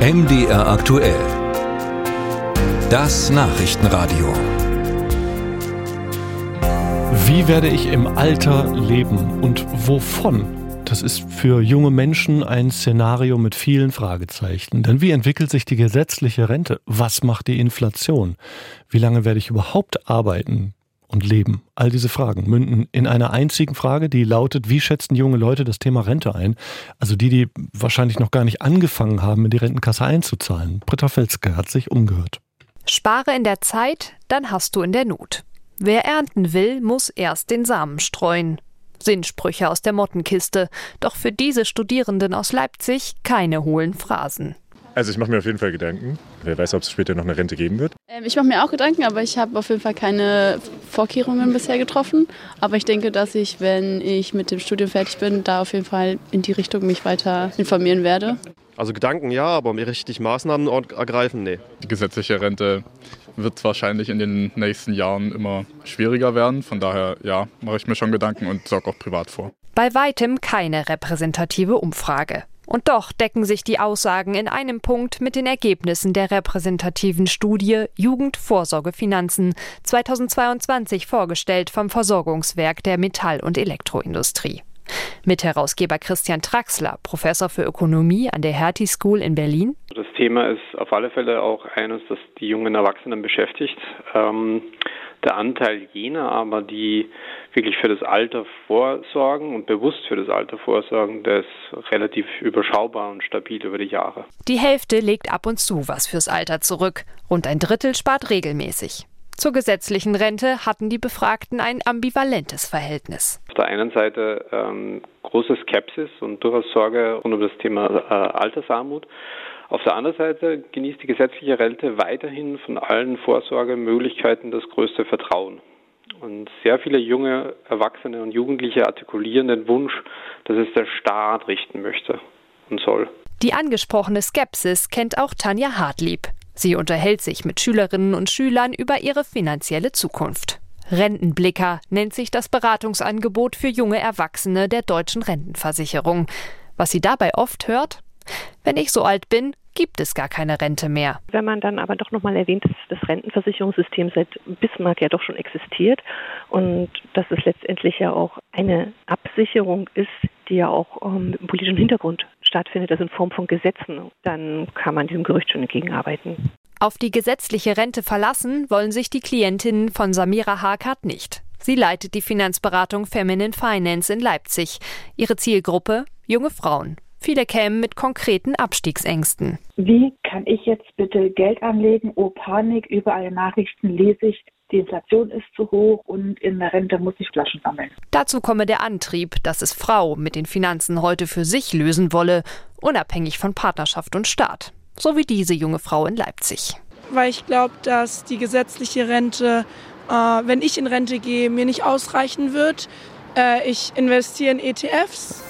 MDR aktuell. Das Nachrichtenradio. Wie werde ich im Alter leben und wovon? Das ist für junge Menschen ein Szenario mit vielen Fragezeichen. Denn wie entwickelt sich die gesetzliche Rente? Was macht die Inflation? Wie lange werde ich überhaupt arbeiten? Und Leben? All diese Fragen münden in einer einzigen Frage, die lautet, wie schätzen junge Leute das Thema Rente ein? Also die, die wahrscheinlich noch gar nicht angefangen haben, in die Rentenkasse einzuzahlen. Britta Felske hat sich umgehört. Spare in der Zeit, dann hast du in der Not. Wer ernten will, muss erst den Samen streuen. Sinnsprüche aus der Mottenkiste, doch für diese Studierenden aus Leipzig keine hohlen Phrasen. Also ich mache mir auf jeden Fall Gedanken. Wer weiß, ob es später noch eine Rente geben wird. Ähm, ich mache mir auch Gedanken, aber ich habe auf jeden Fall keine Vorkehrungen bisher getroffen. Aber ich denke, dass ich, wenn ich mit dem Studium fertig bin, da auf jeden Fall in die Richtung mich weiter informieren werde. Also Gedanken ja, aber mir richtig Maßnahmen ergreifen, nee. Die gesetzliche Rente wird wahrscheinlich in den nächsten Jahren immer schwieriger werden. Von daher, ja, mache ich mir schon Gedanken und sorge auch privat vor. Bei weitem keine repräsentative Umfrage. Und doch decken sich die Aussagen in einem Punkt mit den Ergebnissen der repräsentativen Studie Jugendvorsorgefinanzen 2022 vorgestellt vom Versorgungswerk der Metall- und Elektroindustrie. Mitherausgeber Christian Traxler, Professor für Ökonomie an der Hertie School in Berlin. Das Thema ist auf alle Fälle auch eines, das die jungen Erwachsenen beschäftigt. Ähm, der Anteil jener aber, die wirklich für das Alter vorsorgen und bewusst für das Alter vorsorgen, der ist relativ überschaubar und stabil über die Jahre. Die Hälfte legt ab und zu was fürs Alter zurück. Rund ein Drittel spart regelmäßig. Zur gesetzlichen Rente hatten die Befragten ein ambivalentes Verhältnis. Auf der einen Seite ähm, große Skepsis und durchaus Sorge rund um das Thema äh, Altersarmut. Auf der anderen Seite genießt die gesetzliche Rente weiterhin von allen Vorsorgemöglichkeiten das größte Vertrauen. Und sehr viele junge Erwachsene und Jugendliche artikulieren den Wunsch, dass es der Staat richten möchte und soll. Die angesprochene Skepsis kennt auch Tanja Hartlieb. Sie unterhält sich mit Schülerinnen und Schülern über ihre finanzielle Zukunft. Rentenblicker nennt sich das Beratungsangebot für junge Erwachsene der deutschen Rentenversicherung. Was sie dabei oft hört? Wenn ich so alt bin, gibt es gar keine Rente mehr. Wenn man dann aber doch nochmal erwähnt, dass das Rentenversicherungssystem seit Bismarck ja doch schon existiert und dass es letztendlich ja auch eine Absicherung ist, die ja auch ähm, mit politischem Hintergrund stattfindet, also in Form von Gesetzen, dann kann man diesem Gerücht schon entgegenarbeiten. Auf die gesetzliche Rente verlassen wollen sich die Klientinnen von Samira Harkart nicht. Sie leitet die Finanzberatung Feminine Finance in Leipzig. Ihre Zielgruppe junge Frauen. Viele kämen mit konkreten Abstiegsängsten. Wie kann ich jetzt bitte Geld anlegen? Oh, Panik, überall Nachrichten lese ich. Die Inflation ist zu hoch und in der Rente muss ich Flaschen sammeln. Dazu komme der Antrieb, dass es Frau mit den Finanzen heute für sich lösen wolle, unabhängig von Partnerschaft und Staat. So wie diese junge Frau in Leipzig. Weil ich glaube, dass die gesetzliche Rente, äh, wenn ich in Rente gehe, mir nicht ausreichen wird. Äh, ich investiere in ETFs.